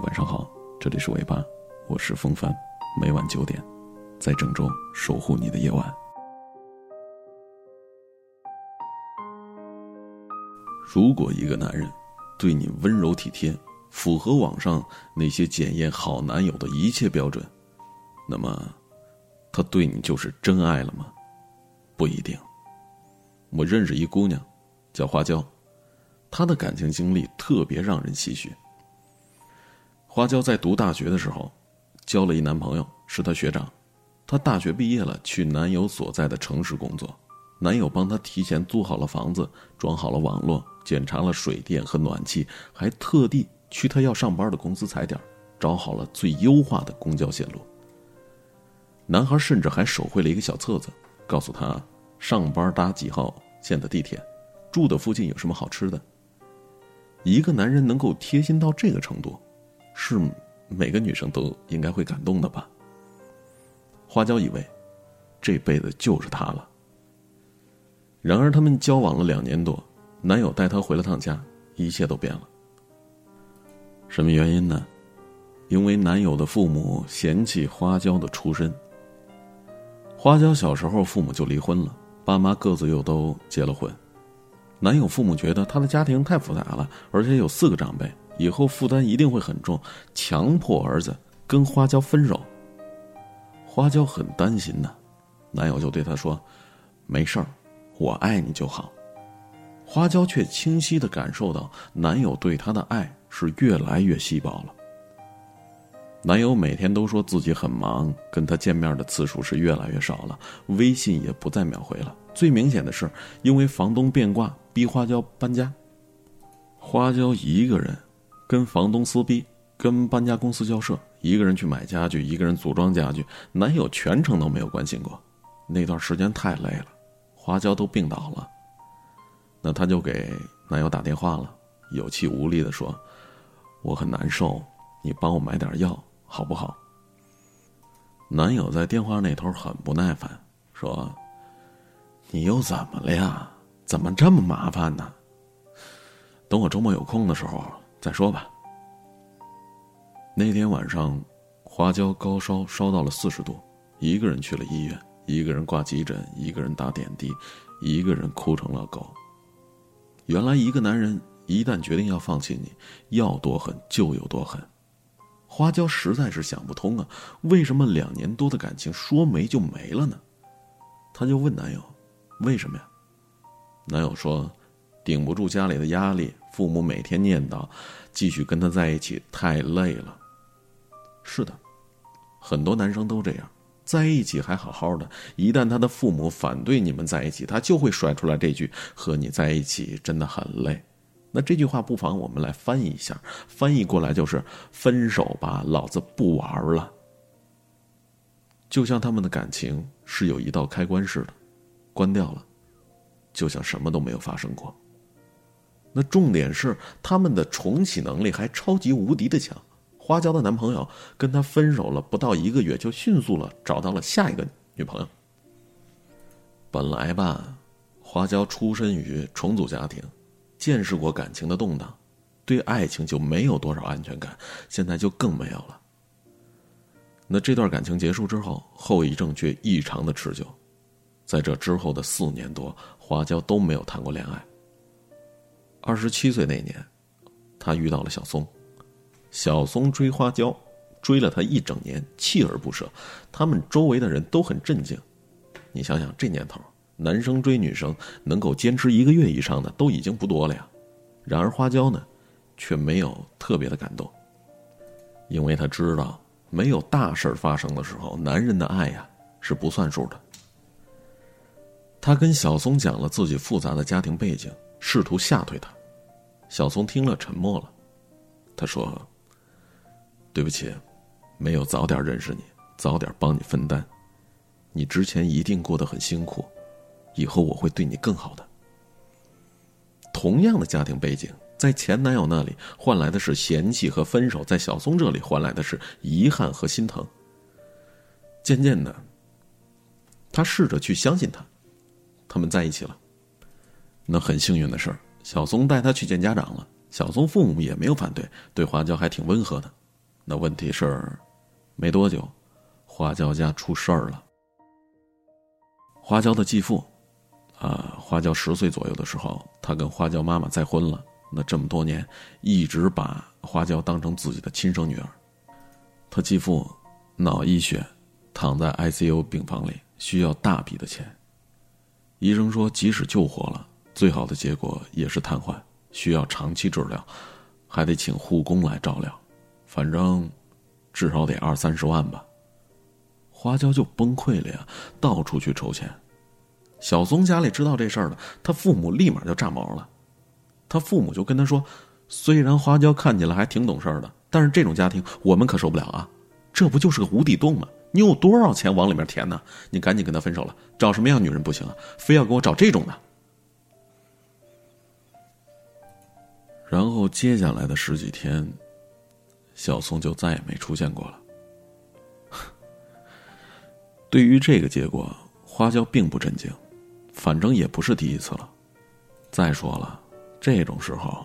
晚上好，这里是尾巴，我是风帆，每晚九点，在郑州守护你的夜晚。如果一个男人对你温柔体贴，符合网上那些检验好男友的一切标准，那么他对你就是真爱了吗？不一定。我认识一姑娘，叫花椒，她的感情经历特别让人唏嘘。花椒在读大学的时候，交了一男朋友，是她学长。她大学毕业了，去男友所在的城市工作，男友帮她提前租好了房子，装好了网络，检查了水电和暖气，还特地去她要上班的公司踩点，找好了最优化的公交线路。男孩甚至还手绘了一个小册子，告诉她上班搭几号线的地铁，住的附近有什么好吃的。一个男人能够贴心到这个程度。是每个女生都应该会感动的吧？花椒以为这辈子就是他了。然而他们交往了两年多，男友带她回了趟家，一切都变了。什么原因呢？因为男友的父母嫌弃花椒的出身。花椒小时候父母就离婚了，爸妈各自又都结了婚。男友父母觉得他的家庭太复杂了，而且有四个长辈。以后负担一定会很重，强迫儿子跟花椒分手。花椒很担心呢，男友就对她说：“没事儿，我爱你就好。”花椒却清晰的感受到男友对她的爱是越来越稀薄了。男友每天都说自己很忙，跟她见面的次数是越来越少了，微信也不再秒回了。最明显的是，因为房东变卦，逼花椒搬家。花椒一个人。跟房东撕逼，跟搬家公司交涉，一个人去买家具，一个人组装家具，男友全程都没有关心过。那段时间太累了，花椒都病倒了。那他就给男友打电话了，有气无力的说：“我很难受，你帮我买点药好不好？”男友在电话那头很不耐烦，说：“你又怎么了呀？怎么这么麻烦呢？等我周末有空的时候。”再说吧。那天晚上，花椒高烧烧到了四十度，一个人去了医院，一个人挂急诊，一个人打点滴，一个人哭成了狗。原来，一个男人一旦决定要放弃你，要多狠就有多狠。花椒实在是想不通啊，为什么两年多的感情说没就没了呢？她就问男友：“为什么呀？”男友说：“顶不住家里的压力。”父母每天念叨，继续跟他在一起太累了。是的，很多男生都这样，在一起还好好的，一旦他的父母反对你们在一起，他就会甩出来这句：“和你在一起真的很累。”那这句话不妨我们来翻译一下，翻译过来就是“分手吧，老子不玩了。”就像他们的感情是有一道开关似的，关掉了，就像什么都没有发生过。那重点是他们的重启能力还超级无敌的强。花椒的男朋友跟她分手了不到一个月，就迅速了找到了下一个女朋友。本来吧，花椒出身于重组家庭，见识过感情的动荡，对爱情就没有多少安全感，现在就更没有了。那这段感情结束之后，后遗症却异常的持久，在这之后的四年多，花椒都没有谈过恋爱。二十七岁那年，她遇到了小松。小松追花椒，追了他一整年，锲而不舍。他们周围的人都很震惊。你想想，这年头，男生追女生能够坚持一个月以上的都已经不多了呀。然而花椒呢，却没有特别的感动，因为他知道，没有大事发生的时候，男人的爱呀是不算数的。他跟小松讲了自己复杂的家庭背景。试图吓退他，小松听了沉默了。他说：“对不起，没有早点认识你，早点帮你分担。你之前一定过得很辛苦，以后我会对你更好的。”同样的家庭背景，在前男友那里换来的是嫌弃和分手，在小松这里换来的是遗憾和心疼。渐渐的，他试着去相信他，他们在一起了。那很幸运的事，小松带他去见家长了。小松父母也没有反对，对花椒还挺温和的。那问题是，没多久，花椒家出事儿了。花椒的继父，啊，花椒十岁左右的时候，他跟花椒妈妈再婚了。那这么多年，一直把花椒当成自己的亲生女儿。他继父脑溢血，躺在 ICU 病房里，需要大笔的钱。医生说，即使救活了，最好的结果也是瘫痪，需要长期治疗，还得请护工来照料，反正至少得二三十万吧。花椒就崩溃了呀，到处去筹钱。小松家里知道这事儿了，他父母立马就炸毛了。他父母就跟他说：“虽然花椒看起来还挺懂事的，但是这种家庭我们可受不了啊！这不就是个无底洞吗？你有多少钱往里面填呢？你赶紧跟他分手了，找什么样女人不行啊？非要给我找这种的。”然后接下来的十几天，小宋就再也没出现过了。对于这个结果，花椒并不震惊，反正也不是第一次了。再说了。这种时候，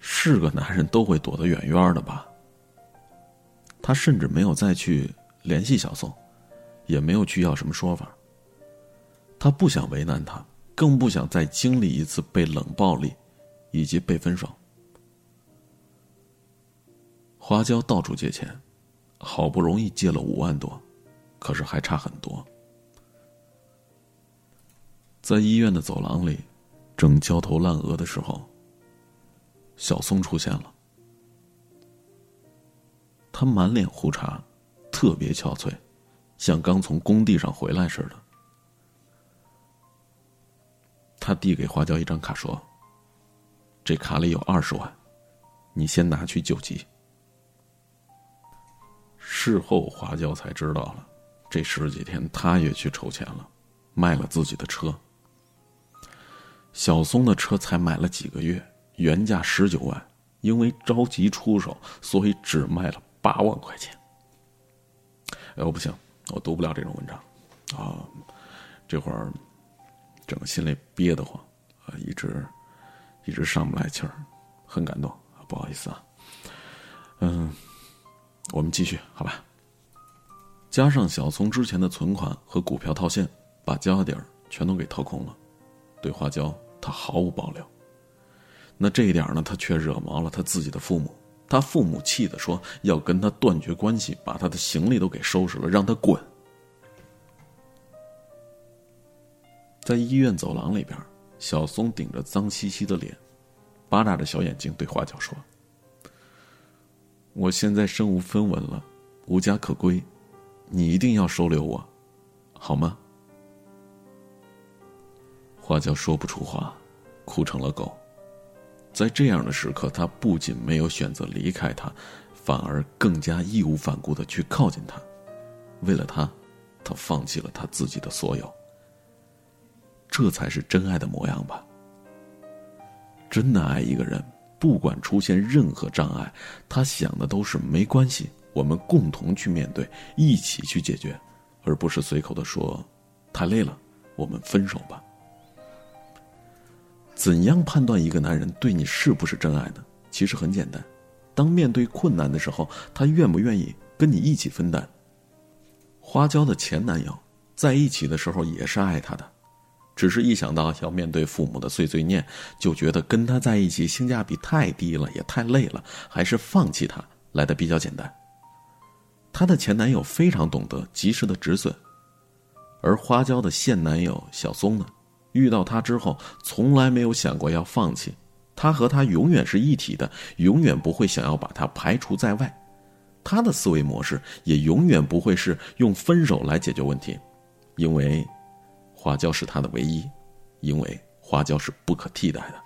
是个男人都会躲得远远的吧。他甚至没有再去联系小宋，也没有去要什么说法。他不想为难他，更不想再经历一次被冷暴力，以及被分手。花椒到处借钱，好不容易借了五万多，可是还差很多。在医院的走廊里，正焦头烂额的时候。小松出现了，他满脸胡茬，特别憔悴，像刚从工地上回来似的。他递给花椒一张卡，说：“这卡里有二十万，你先拿去救急。”事后花椒才知道了，这十几天他也去筹钱了，卖了自己的车。小松的车才买了几个月。原价十九万，因为着急出手，所以只卖了八万块钱。哎，我不行，我读不了这种文章，啊，这会儿整个心里憋得慌，啊，一直一直上不来气儿，很感动，不好意思啊。嗯，我们继续，好吧。加上小松之前的存款和股票套现，把家底儿全都给掏空了，对花椒他毫无保留。那这一点呢，他却惹毛了他自己的父母。他父母气的说要跟他断绝关系，把他的行李都给收拾了，让他滚。在医院走廊里边，小松顶着脏兮兮的脸，巴大着小眼睛对花椒说：“我现在身无分文了，无家可归，你一定要收留我，好吗？”花椒说不出话，哭成了狗。在这样的时刻，他不仅没有选择离开他，反而更加义无反顾的去靠近他。为了他，他放弃了他自己的所有。这才是真爱的模样吧。真的爱一个人，不管出现任何障碍，他想的都是没关系，我们共同去面对，一起去解决，而不是随口的说，太累了，我们分手吧。怎样判断一个男人对你是不是真爱呢？其实很简单，当面对困难的时候，他愿不愿意跟你一起分担？花椒的前男友在一起的时候也是爱她的，只是一想到要面对父母的碎碎念，就觉得跟他在一起性价比太低了，也太累了，还是放弃他来的比较简单。她的前男友非常懂得及时的止损，而花椒的现男友小松呢？遇到他之后，从来没有想过要放弃，他和他永远是一体的，永远不会想要把他排除在外。他的思维模式也永远不会是用分手来解决问题，因为花椒是他的唯一，因为花椒是不可替代的。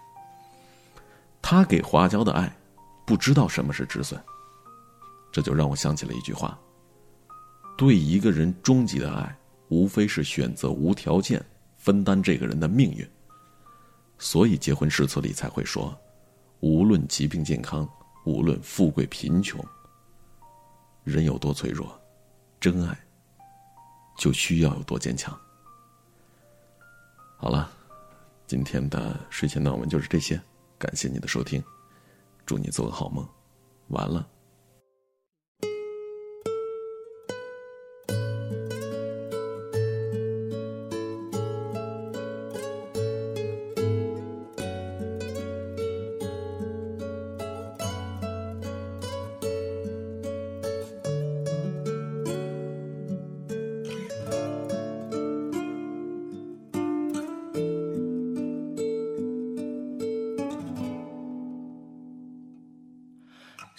他给花椒的爱，不知道什么是止损，这就让我想起了一句话：对一个人终极的爱，无非是选择无条件。分担这个人的命运，所以结婚誓词里才会说：无论疾病健康，无论富贵贫穷，人有多脆弱，真爱就需要有多坚强。好了，今天的睡前暖文就是这些，感谢你的收听，祝你做个好梦，完了。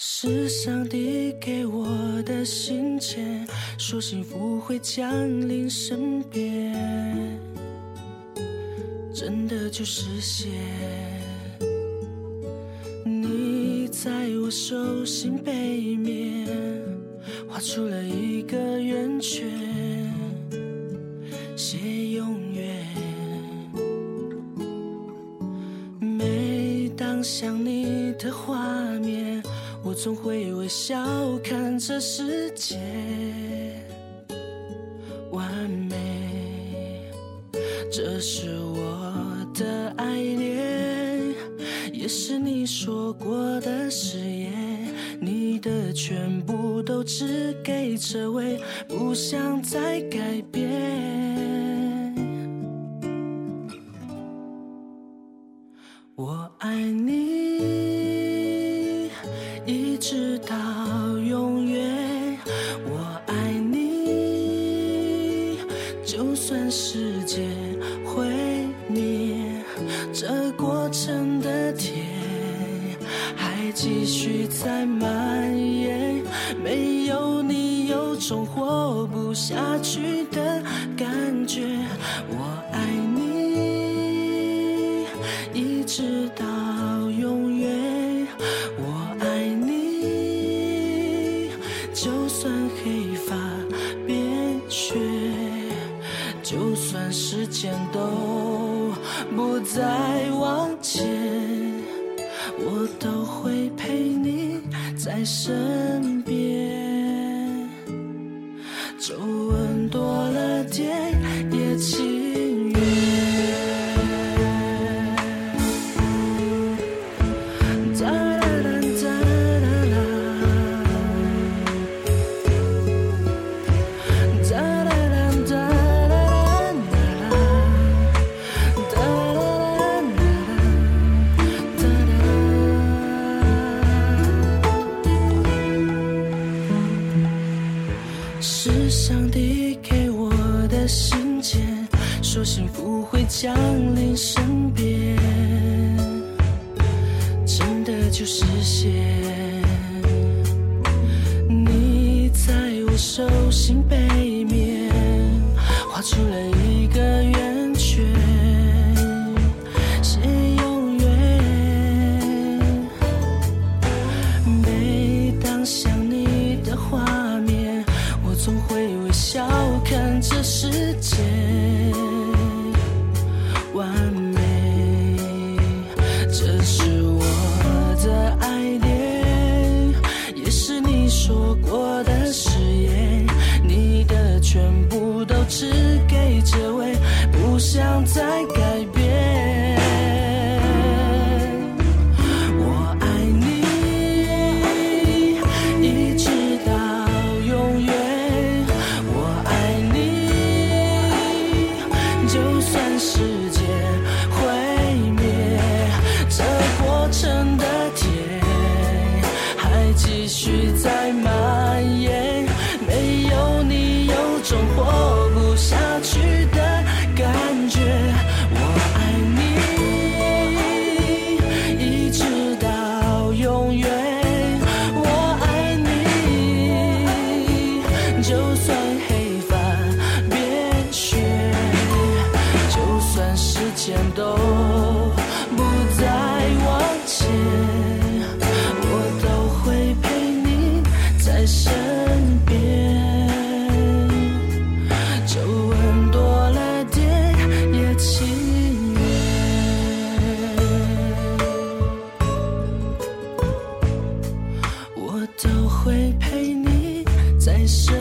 是上帝给我的信件，说幸福会降临身边，真的就实现。你在我手心背面画出了一个圆圈，写永远。每当想你的画面。我总会微笑看这世界完美，这是我的爱恋，也是你说过的誓言。你的全部都只给这位，不想再改变。我爱你。世界毁灭，这过程的甜还继续在蔓延。没有你，有种活不下去都不再往前，我都会陪你在身是上帝给我的信件，说幸福会降临身边，真的就实现。你在我手心背面画出了 so